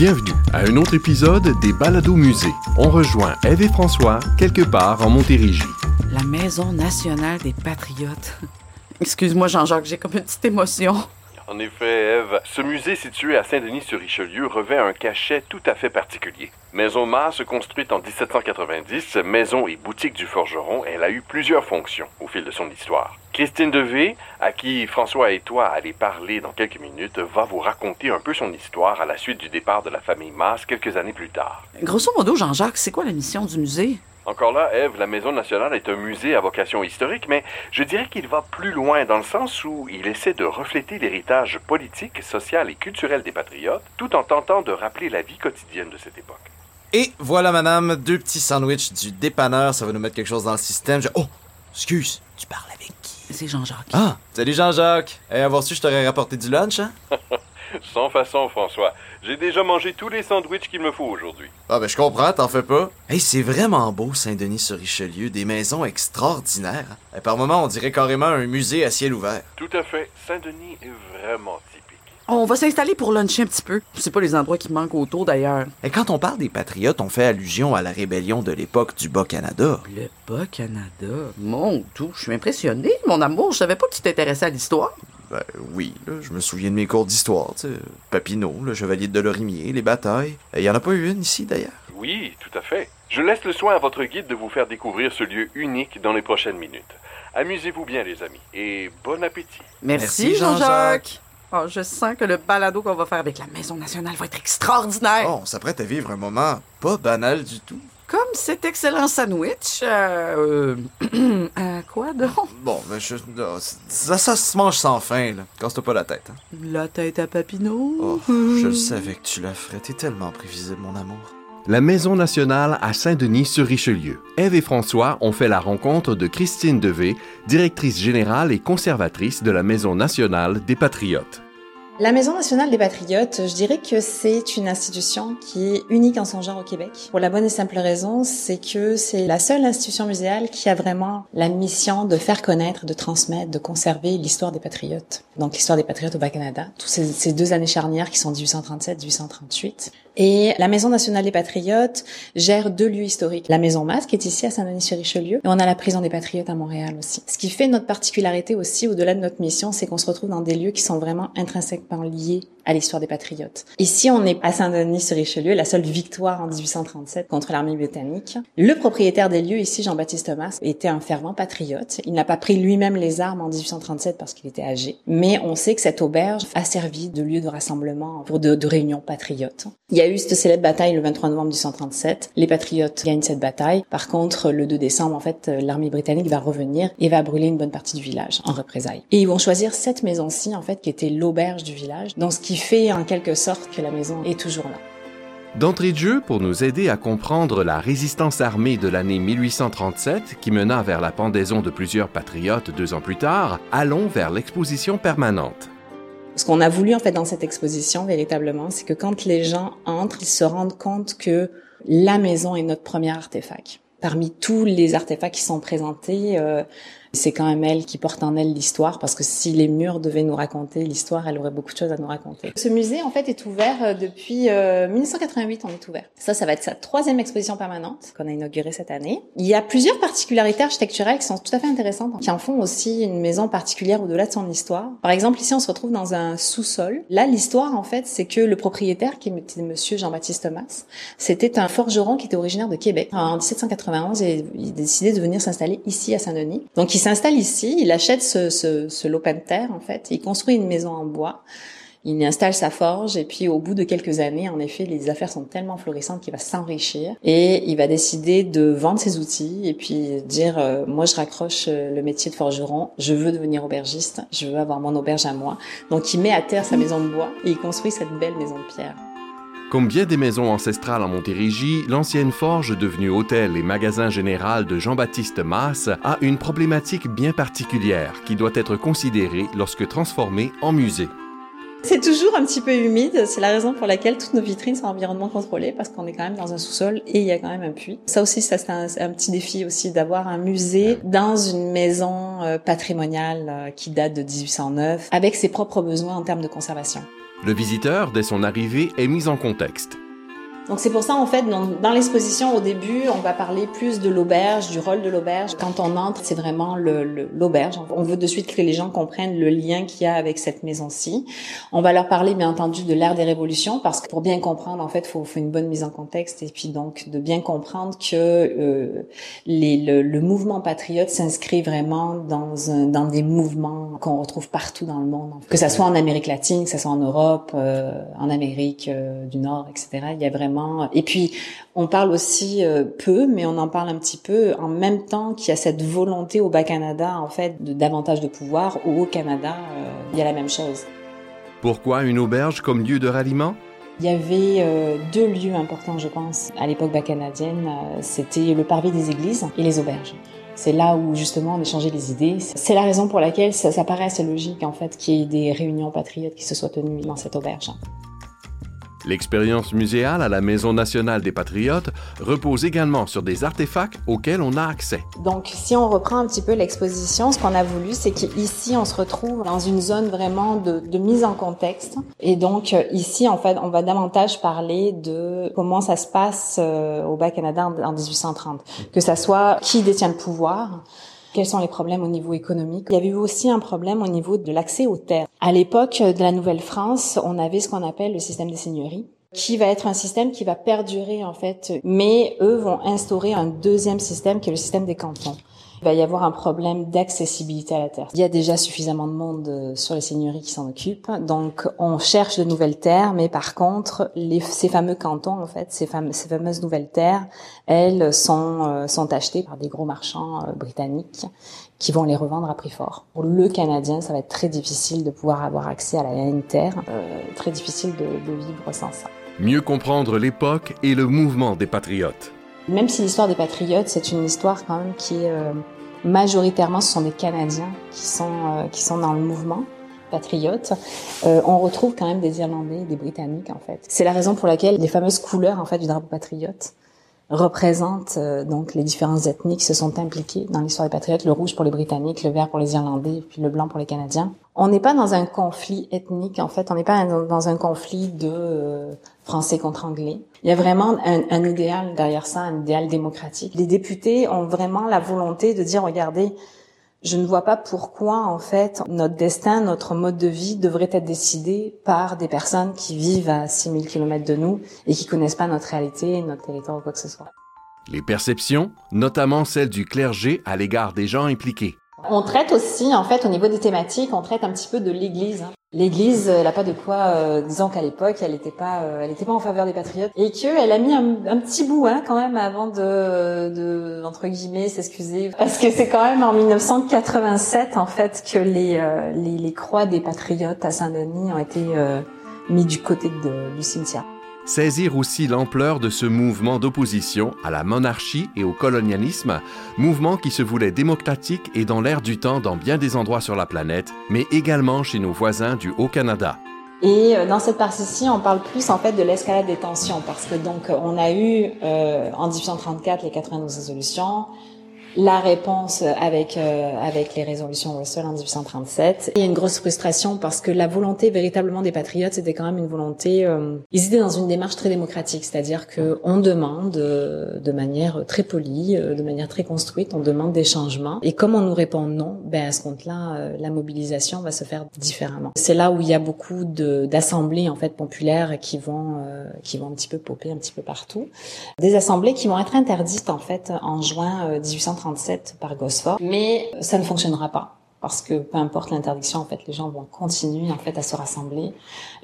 Bienvenue à un autre épisode des Balados Musées. On rejoint Eve et François quelque part en Montérégie. La Maison nationale des patriotes. Excuse-moi, Jean-Jacques, j'ai comme une petite émotion. En effet, Eve, ce musée situé à Saint-Denis-sur-Richelieu revêt un cachet tout à fait particulier. Maison masse construite en 1790, maison et boutique du forgeron, elle a eu plusieurs fonctions au fil de son histoire. Christine Devé, à qui François et toi allez parler dans quelques minutes, va vous raconter un peu son histoire à la suite du départ de la famille Masse quelques années plus tard. Grosso modo, Jean-Jacques, c'est quoi la mission du musée? Encore là, Eve, la Maison nationale est un musée à vocation historique, mais je dirais qu'il va plus loin dans le sens où il essaie de refléter l'héritage politique, social et culturel des patriotes, tout en tentant de rappeler la vie quotidienne de cette époque. Et voilà, madame, deux petits sandwichs du dépanneur, ça va nous mettre quelque chose dans le système. Je- Oh, excuse, tu parles avec qui? C'est Jean-Jacques. Ah, salut Jean-Jacques. Et avoir su, je t'aurais rapporté du lunch, hein? Sans façon, François. J'ai déjà mangé tous les sandwichs qu'il me faut aujourd'hui. Ah, ben je comprends, t'en fais pas. Hey, c'est vraiment beau, Saint-Denis-sur-Richelieu, des maisons extraordinaires. Et par moments, on dirait carrément un musée à ciel ouvert. Tout à fait. Saint-Denis est vraiment typique. On va s'installer pour luncher un petit peu. C'est pas les endroits qui manquent autour, d'ailleurs. Et quand on parle des patriotes, on fait allusion à la rébellion de l'époque du Bas-Canada. Le Bas-Canada? Mon tout, je suis impressionné, mon amour. Je savais pas que tu t'intéressais à l'histoire. Ben oui, là, je me souviens de mes cours d'histoire, tu sais. Papineau, le chevalier de Delorimier, les batailles. Il y en a pas eu une ici, d'ailleurs. Oui, tout à fait. Je laisse le soin à votre guide de vous faire découvrir ce lieu unique dans les prochaines minutes. Amusez-vous bien, les amis, et bon appétit. Merci, Merci, Jean-Jacques. Jean-Jacques. Oh, je sens que le balado qu'on va faire avec la Maison nationale va être extraordinaire. Oh, on s'apprête à vivre un moment pas banal du tout. Comme cet excellent sandwich. Euh. euh, à quoi donc? Bon, ben je... ça, ça se mange sans fin, là. Casse-toi pas la tête, hein. La tête à Papineau? Oh, je le savais que tu la ferais. T'es tellement prévisible, mon amour. La Maison nationale à Saint-Denis-sur-Richelieu. Eve et François ont fait la rencontre de Christine Devé, directrice générale et conservatrice de la Maison nationale des Patriotes. La Maison nationale des patriotes, je dirais que c'est une institution qui est unique en son genre au Québec. Pour la bonne et simple raison, c'est que c'est la seule institution muséale qui a vraiment la mission de faire connaître, de transmettre, de conserver l'histoire des patriotes. Donc l'histoire des patriotes au Bas-Canada, tous ces, deux années charnières qui sont 1837-1838. Et la Maison nationale des patriotes gère deux lieux historiques. La Maison Masse, qui est ici à Saint-Denis-sur-Richelieu, et on a la prison des patriotes à Montréal aussi. Ce qui fait notre particularité aussi, au-delà de notre mission, c'est qu'on se retrouve dans des lieux qui sont vraiment intrinsèquement liés à l'histoire des patriotes. Ici, on est à Saint-Denis-sur-Richelieu, la seule victoire en 1837 contre l'armée britannique. Le propriétaire des lieux ici, Jean-Baptiste Thomas, était un fervent patriote. Il n'a pas pris lui-même les armes en 1837 parce qu'il était âgé, mais on sait que cette auberge a servi de lieu de rassemblement pour de, de réunions patriotes. Il y a eu cette célèbre bataille le 23 novembre 1837. Les patriotes gagnent cette bataille. Par contre, le 2 décembre, en fait, l'armée britannique va revenir et va brûler une bonne partie du village en représailles. Et ils vont choisir cette maison-ci, en fait, qui était l'auberge du village. Donc, ce qui fait en quelque sorte que la maison est toujours là. D'entrée de jeu, pour nous aider à comprendre la résistance armée de l'année 1837 qui mena vers la pendaison de plusieurs patriotes deux ans plus tard, allons vers l'exposition permanente. Ce qu'on a voulu en fait dans cette exposition véritablement, c'est que quand les gens entrent, ils se rendent compte que la maison est notre premier artefact. Parmi tous les artefacts qui sont présentés, euh, c'est quand même elle qui porte en elle l'histoire, parce que si les murs devaient nous raconter l'histoire, elle aurait beaucoup de choses à nous raconter. Ce musée, en fait, est ouvert euh, depuis euh, 1988, on est ouvert. Ça, ça va être sa troisième exposition permanente qu'on a inaugurée cette année. Il y a plusieurs particularités architecturales qui sont tout à fait intéressantes, qui en font aussi une maison particulière au-delà de son histoire. Par exemple, ici, on se retrouve dans un sous-sol. Là, l'histoire, en fait, c'est que le propriétaire, qui était monsieur Jean-Baptiste Thomas, c'était un forgeron qui était originaire de Québec. En 1791, il a décidé de venir s'installer ici à Saint-Denis. Donc, il s'installe ici, il achète ce, ce, ce lopin de terre, en fait, il construit une maison en bois, il installe sa forge, et puis au bout de quelques années, en effet, les affaires sont tellement florissantes qu'il va s'enrichir, et il va décider de vendre ses outils, et puis dire, euh, moi je raccroche euh, le métier de forgeron, je veux devenir aubergiste, je veux avoir mon auberge à moi. Donc il met à terre sa maison de bois, et il construit cette belle maison de pierre. Comme bien des maisons ancestrales en Montérégie, l'ancienne forge devenue hôtel et magasin général de Jean-Baptiste Masse a une problématique bien particulière qui doit être considérée lorsque transformée en musée. C'est toujours un petit peu humide, c'est la raison pour laquelle toutes nos vitrines sont environnement contrôlé parce qu'on est quand même dans un sous-sol et il y a quand même un puits. Ça aussi, c'est un, un petit défi aussi d'avoir un musée dans une maison euh, patrimoniale euh, qui date de 1809 avec ses propres besoins en termes de conservation. Le visiteur, dès son arrivée, est mis en contexte. Donc c'est pour ça en fait dans, dans l'exposition au début on va parler plus de l'auberge, du rôle de l'auberge. Quand on entre c'est vraiment l'auberge. Le, on veut de suite que les gens comprennent le lien qu'il y a avec cette maison-ci. On va leur parler bien entendu de l'ère des révolutions parce que pour bien comprendre en fait faut, faut une bonne mise en contexte et puis donc de bien comprendre que euh, les, le, le, mouvement patriote s'inscrit vraiment dans, un, dans des mouvements qu'on retrouve partout dans le monde. Que ça soit en Amérique latine, que ça soit en Europe, euh, en Amérique euh, du Nord, etc. Il y a vraiment et puis, on parle aussi euh, peu, mais on en parle un petit peu en même temps qu'il y a cette volonté au Bas-Canada, en fait, de davantage de pouvoir, ou au Canada, euh, il y a la même chose. Pourquoi une auberge comme lieu de ralliement? Il y avait euh, deux lieux importants, je pense, à l'époque bas-canadienne. C'était le parvis des églises et les auberges. C'est là où justement on échangeait les idées. C'est la raison pour laquelle ça, ça paraît assez logique en fait qu'il y ait des réunions patriotes qui se soient tenues dans cette auberge. L'expérience muséale à la Maison nationale des patriotes repose également sur des artefacts auxquels on a accès. Donc, si on reprend un petit peu l'exposition, ce qu'on a voulu, c'est qu'ici, on se retrouve dans une zone vraiment de, mise en contexte. Et donc, euh, ici, en fait, on va davantage parler de comment ça se passe euh, au Bas-Canada en 1830. Que ça soit qui détient le pouvoir, quels sont les problèmes au niveau économique? Il y avait eu aussi un problème au niveau de l'accès aux terres. À l'époque de la Nouvelle-France, on avait ce qu'on appelle le système des seigneuries qui va être un système qui va perdurer en fait, mais eux vont instaurer un deuxième système qui est le système des cantons il va y avoir un problème d'accessibilité à la terre. Il y a déjà suffisamment de monde euh, sur les seigneuries qui s'en occupent, donc on cherche de nouvelles terres, mais par contre, les, ces fameux cantons, en fait, ces, fameuses nouvelles terres, elles sont, euh, sont achetées par des gros marchands euh, britanniques qui vont les revendre à prix fort. Pour le Canadien, ça va être très difficile de pouvoir avoir accès à la terre, très difficile de, de vivre sans ça. Mieux comprendre l'époque et le mouvement des patriotes. Même si l'histoire des Patriotes, c'est une histoire quand même qui est euh, majoritairement, ce sont des Canadiens qui sont, euh, qui sont dans le mouvement patriote, euh, on retrouve quand même des Irlandais, des Britanniques en fait. C'est la raison pour laquelle les fameuses couleurs en fait du drapeau patriote représentent donc les différentes ethnies qui se sont impliquées dans l'histoire des patriotes, le rouge pour les Britanniques, le vert pour les Irlandais, puis le blanc pour les Canadiens. On n'est pas dans un conflit ethnique en fait, on n'est pas dans un conflit de français contre anglais. Il y a vraiment un, un, idéal derrière ça, un idéal démocratique. Les députés ont vraiment la volonté de dire, regardez, je ne vois pas pourquoi, en fait, notre destin, notre mode de vie devrait être décidé par des personnes qui vivent à 6000 km de nous et qui connaissent pas notre réalité, notre territoire ou quoi que ce soit. Les perceptions, notamment celles du clergé à l'égard des gens impliqués. On traite aussi, en fait, au niveau des thématiques, on traite un petit peu de l'Église. L'Église, elle n'a pas de quoi, euh, disons qu'à l'époque, elle n'était pas, euh, elle était pas en faveur des patriotes, et qu'elle a mis un, un, petit bout, hein, quand même, avant de, de entre guillemets, s'excuser, parce que c'est quand même en 1987, en fait, que les, euh, les, les, croix des patriotes à Saint-Denis ont été euh, mis du côté de, du cimetière saisir aussi l'ampleur de ce mouvement d'opposition à la monarchie et au colonialisme, mouvement qui se voulait démocratique et dans l'air du temps dans bien des endroits sur la planète, mais également chez nos voisins du Haut-Canada. Et euh, dans cette partie-ci, on parle plus en fait de l'escalade des tensions parce que donc on a eu euh, en 1834 les 92 résolutions, la réponse avec euh, avec les résolutions Russell en 1837. Il y a une grosse frustration parce que la volonté véritablement des patriotes, c'était quand même une volonté. Euh, ils étaient dans une démarche très démocratique, c'est-à-dire que on demande euh, de manière très polie, de manière très construite, on demande des changements. Et comme on nous répond non, ben à ce compte-là, la mobilisation va se faire différemment. C'est là où il y a beaucoup d'assemblées en fait populaires qui vont qui vont un petit peu popper un petit peu partout. Des assemblées qui vont être interdites en fait en juin 1837 par Gosford, mais ça ne fonctionnera pas parce que peu importe l'interdiction, en fait, les gens vont continuer en fait à se rassembler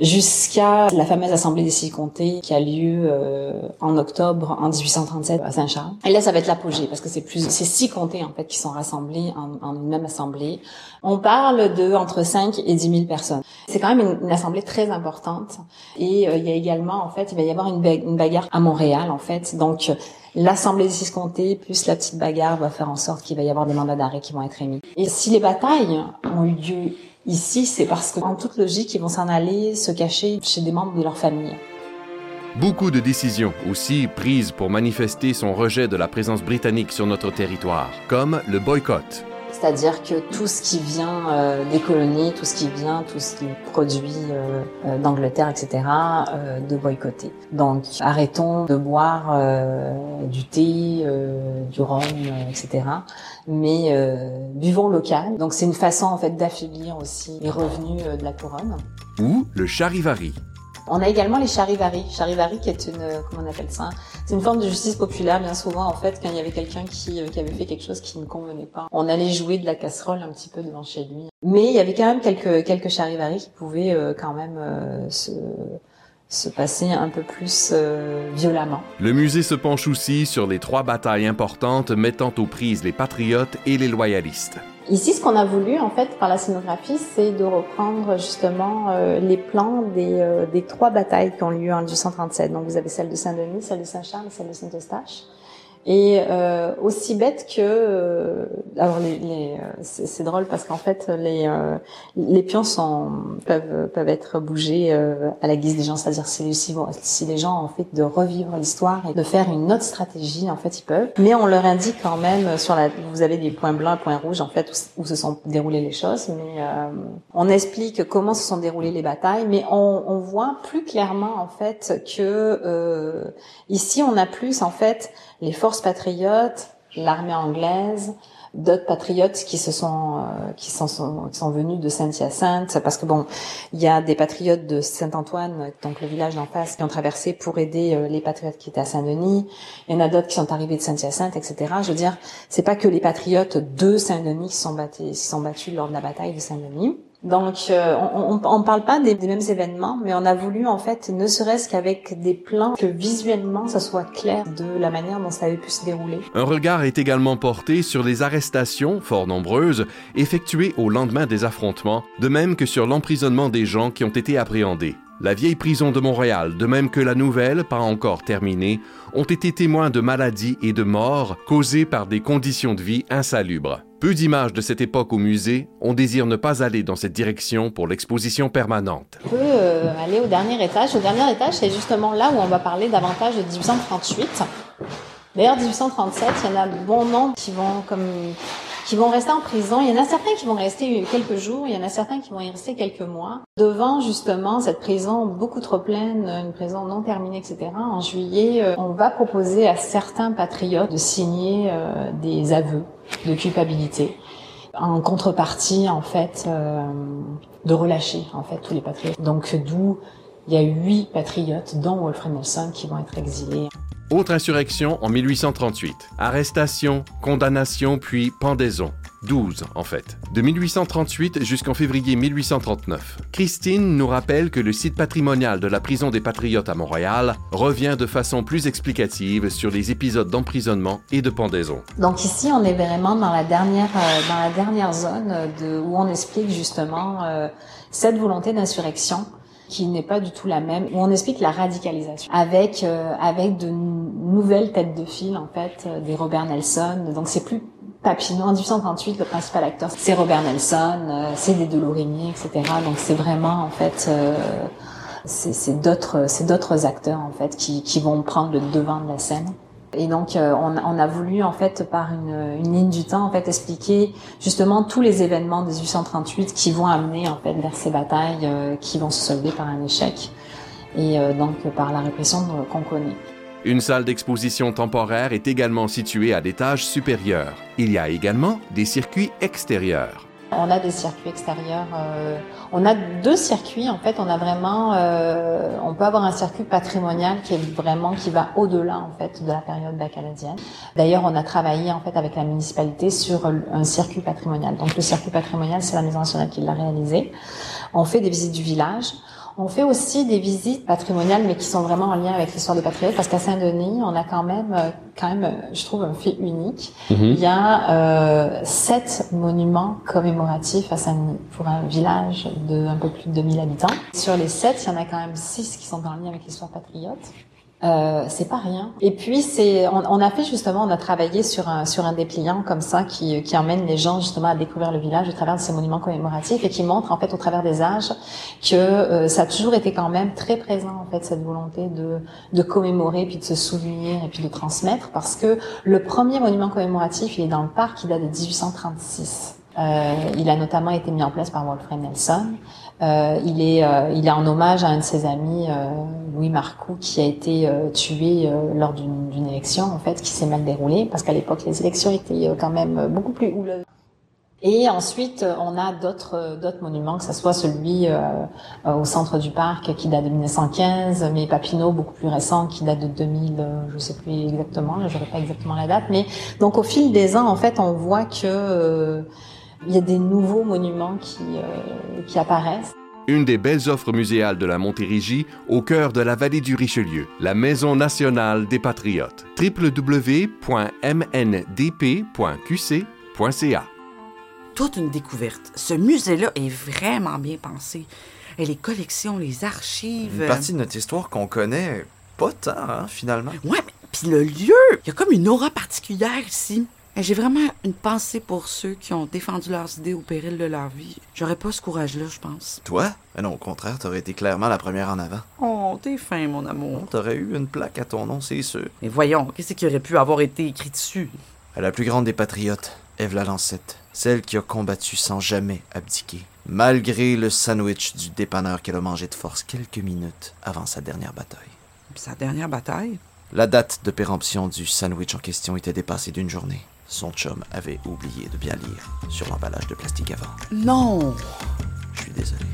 jusqu'à la fameuse assemblée des six comtés qui a lieu euh, en octobre en 1837 à Saint-Charles. Et là, ça va être l'apogée parce que c'est plus c'est six comtés en fait qui sont rassemblés en, en, une même assemblée. On parle de entre 5 et 10 000 personnes. C'est quand même une, une, assemblée très importante. Et euh, il y a également en fait il va y avoir une bagarre à Montréal en fait. Donc l'Assemblée des six comtés plus la petite bagarre va faire en sorte qu'il va y avoir des mandats d'arrêt qui vont être émis. Et si les batailles ont eu lieu ici, c'est parce qu'en toute logique, ils vont s'en aller se cacher chez des membres de leur famille. Beaucoup de décisions aussi prises pour manifester son rejet de la présence britannique sur notre territoire, comme le boycott. C'est-à-dire que tout ce qui vient euh, des colonies, tout ce qui vient, tout ce qui produit euh, euh, d'Angleterre, etc., de boycotter. Donc arrêtons de boire du thé, du rhum, etc. Mais buvons local. Donc c'est une façon en fait d'affaiblir aussi les revenus de la couronne. Ou le charivari. On a également les charivari. Charivari qui est une, comment on appelle ça? C'est une forme de justice populaire. Bien souvent, en fait, quand il y avait quelqu'un qui, euh, qui avait fait quelque chose qui ne convenait pas, on allait jouer de la casserole un petit peu devant chez lui. Mais il y avait quand même quelques quelques charivari qui pouvaient euh, quand même euh, se se passer un peu plus violemment. Le musée se penche aussi sur les trois batailles importantes mettant aux prises les patriotes et les loyalistes. Ici, ce qu'on a voulu, en fait, par la scénographie, c'est de reprendre justement euh, les plans des, euh, des, trois batailles qui ont lieu en 1837. Donc, vous avez celle de Saint-Denis, celle de Saint-Charles et celle de Saint-Eustache. Et euh, aussi bête que, euh, alors les, les euh, c'est drôle parce qu'en fait les les pions sont peuvent peuvent être bougés à la guise des gens, c'est-à-dire si, les gens ont fait de revivre l'histoire et de faire une autre stratégie, en fait ils peuvent. Mais on leur indique quand même sur la, vous avez des points blancs, points rouges en fait où, où se sont déroulées les choses, mais on explique comment se sont déroulées les batailles, mais on, on voit plus clairement en fait que ici on a plus en fait les forces patriotes, l'armée anglaise, d'autres patriotes qui se sont euh, qui sont, qui sont venus de Saint-Hyacinthe. Parce que bon il y a des patriotes de Saint-Antoine donc le village d'en face qui ont traversé pour aider euh, les patriotes qui étaient à Saint-Denis. Il y en a d'autres qui sont arrivés de Saint-Hyacinthe etc je veux dire c'est pas que les patriotes de Saint-Denis qui sont battus qui sont battus lors de la bataille de Saint-Denis donc, euh, on ne parle pas des, mêmes événements, mais on a voulu en fait, ne serait-ce qu'avec des plans, que visuellement, ça soit clair de la manière dont ça avait pu se dérouler. Un regard est également porté sur les arrestations, fort nombreuses, effectuées au lendemain des affrontements, de même que sur l'emprisonnement des gens qui ont été appréhendés. La vieille prison de Montréal, de même que la nouvelle, pas encore terminée, ont été témoins de maladies et de morts causées par des conditions de vie insalubres. Peu d'images de cette époque au musée, on désire ne pas aller dans cette direction pour l'exposition permanente. On peut euh, aller au dernier étage. Au dernier étage, c'est justement là où on va parler davantage de 1838. D'ailleurs, 1837, il y en a bon nombre qui vont comme qui vont rester en prison. Il y en a certains qui vont rester quelques jours, il y en a certains qui vont y rester quelques mois. Devant justement cette prison beaucoup trop pleine, une prison non terminée, etc. En juillet, euh, on va proposer à certains patriotes de signer euh, des aveux de culpabilité en contrepartie en fait euh, de relâcher en fait tous les patriotes. Donc d'où il y a huit patriotes, dont Wilfred Nelson, qui vont être exilés. Autre insurrection en 1838. Arrestation, condamnation, puis pendaison. 12 en fait. De 1838 jusqu'en février 1839. Christine nous rappelle que le site patrimonial de la prison des Patriotes à Montréal revient de façon plus explicative sur les épisodes d'emprisonnement et de pendaison. Donc ici, on est vraiment dans la dernière, euh, zone de, où on explique justement euh, cette volonté d'insurrection qui n'est pas du tout la même, où on explique la radicalisation avec euh, avec de nouvelles têtes de file en fait, euh, des Robert Nelson. Donc c'est plus Papineau. En 1838, le principal acteur c'est Robert Nelson, euh, c'est des Delorimier, etc. Donc c'est vraiment en fait c'est d'autres c'est d'autres acteurs en fait qui qui vont prendre le devant de la scène. Et donc, euh, on, a voulu, en fait, par une, une, ligne du temps, en fait, expliquer justement tous les événements de 1838 qui vont amener, en fait, vers ces batailles euh, qui vont se solder par un échec et euh, donc par la répression qu'on connaît. Une salle d'exposition temporaire est également située à l'étage supérieur. Il y a également des circuits extérieurs. On a des circuits extérieurs. Euh, on a deux circuits en fait. On a vraiment, euh, on peut avoir un circuit patrimonial qui est vraiment qui va au-delà en fait de la période bacaladienne. D'ailleurs, on a travaillé en fait avec la municipalité sur un circuit patrimonial. Donc le circuit patrimonial, c'est la maison nationale qui l'a réalisé. On fait des visites du village. On fait aussi des visites patrimoniales, mais qui sont vraiment en lien avec l'histoire des patriotes, parce qu'à Saint-Denis, on a quand même, euh, quand même, euh, je trouve, un fait unique. Mhm. Il y a euh, sept monuments commémoratifs à Saint-Denis pour un village de un peu plus de 2000 habitants. Sur les sept, il y en a quand même six qui sont en lien avec l'histoire patriote. Euh, c'est pas rien. Et puis c'est, on, on, a fait justement, on a travaillé sur un sur un dépliant comme ça qui qui emmène les gens justement à découvrir le village au travers de ces monuments commémoratifs et qui montre en fait au travers des âges que euh, ça a toujours été quand même très présent en fait cette volonté de de commémorer puis de se souvenir et puis de transmettre parce que le premier monument commémoratif il est dans le parc, il date de 1836. Euh, il a notamment été mis en place par Wolfram Nelson. Euh, il est euh, il est en hommage à un de ses amis, euh, Louis Marcoux, qui a été euh, tué lors d'une élection en fait qui s'est mal déroulée parce qu'à l'époque les élections étaient quand même beaucoup plus houleuses. Et ensuite, on a d'autres monuments, que ce soit celui au centre du parc qui date de 1915, mais Papineau beaucoup plus récent qui date de 2000, je sais plus exactement, je n'aurai pas exactement la date. Mais donc au fil des ans, en fait, on voit que il y a des nouveaux monuments euh, qui apparaissent. Une des belles offres muséales de la Montérégie au cœur de la vallée du Richelieu, la Maison nationale des patriotes. www.mndp.qc.ca Toute une découverte. Ce musée-là est vraiment bien pensé. Et les collections, les archives. Une partie de notre histoire qu'on connaît pas tant, hein, finalement. Ouais, mais puis le lieu, il y a comme une aura particulière ici. J'ai vraiment une pensée pour ceux qui ont défendu leurs idées au péril de leur vie. J'aurais pas ce courage-là, je pense. Toi? Mais non, au contraire, t'aurais été clairement la première en avant. Oh, t'es fin, mon amour. T'aurais eu une plaque à ton nom, c'est sûr. Mais voyons, qu'est-ce qui aurait pu avoir été écrit dessus? À la plus grande des patriotes, Eve la Lancette, celle qui a combattu sans jamais abdiquer, malgré le sandwich du dépanneur qu'elle a mangé de force quelques minutes avant sa dernière bataille. Sa dernière bataille? La date de péremption du sandwich en question était dépassée d'une journée. Son chum avait oublié de bien lire sur l'emballage de plastique avant. Non! Je suis désolé.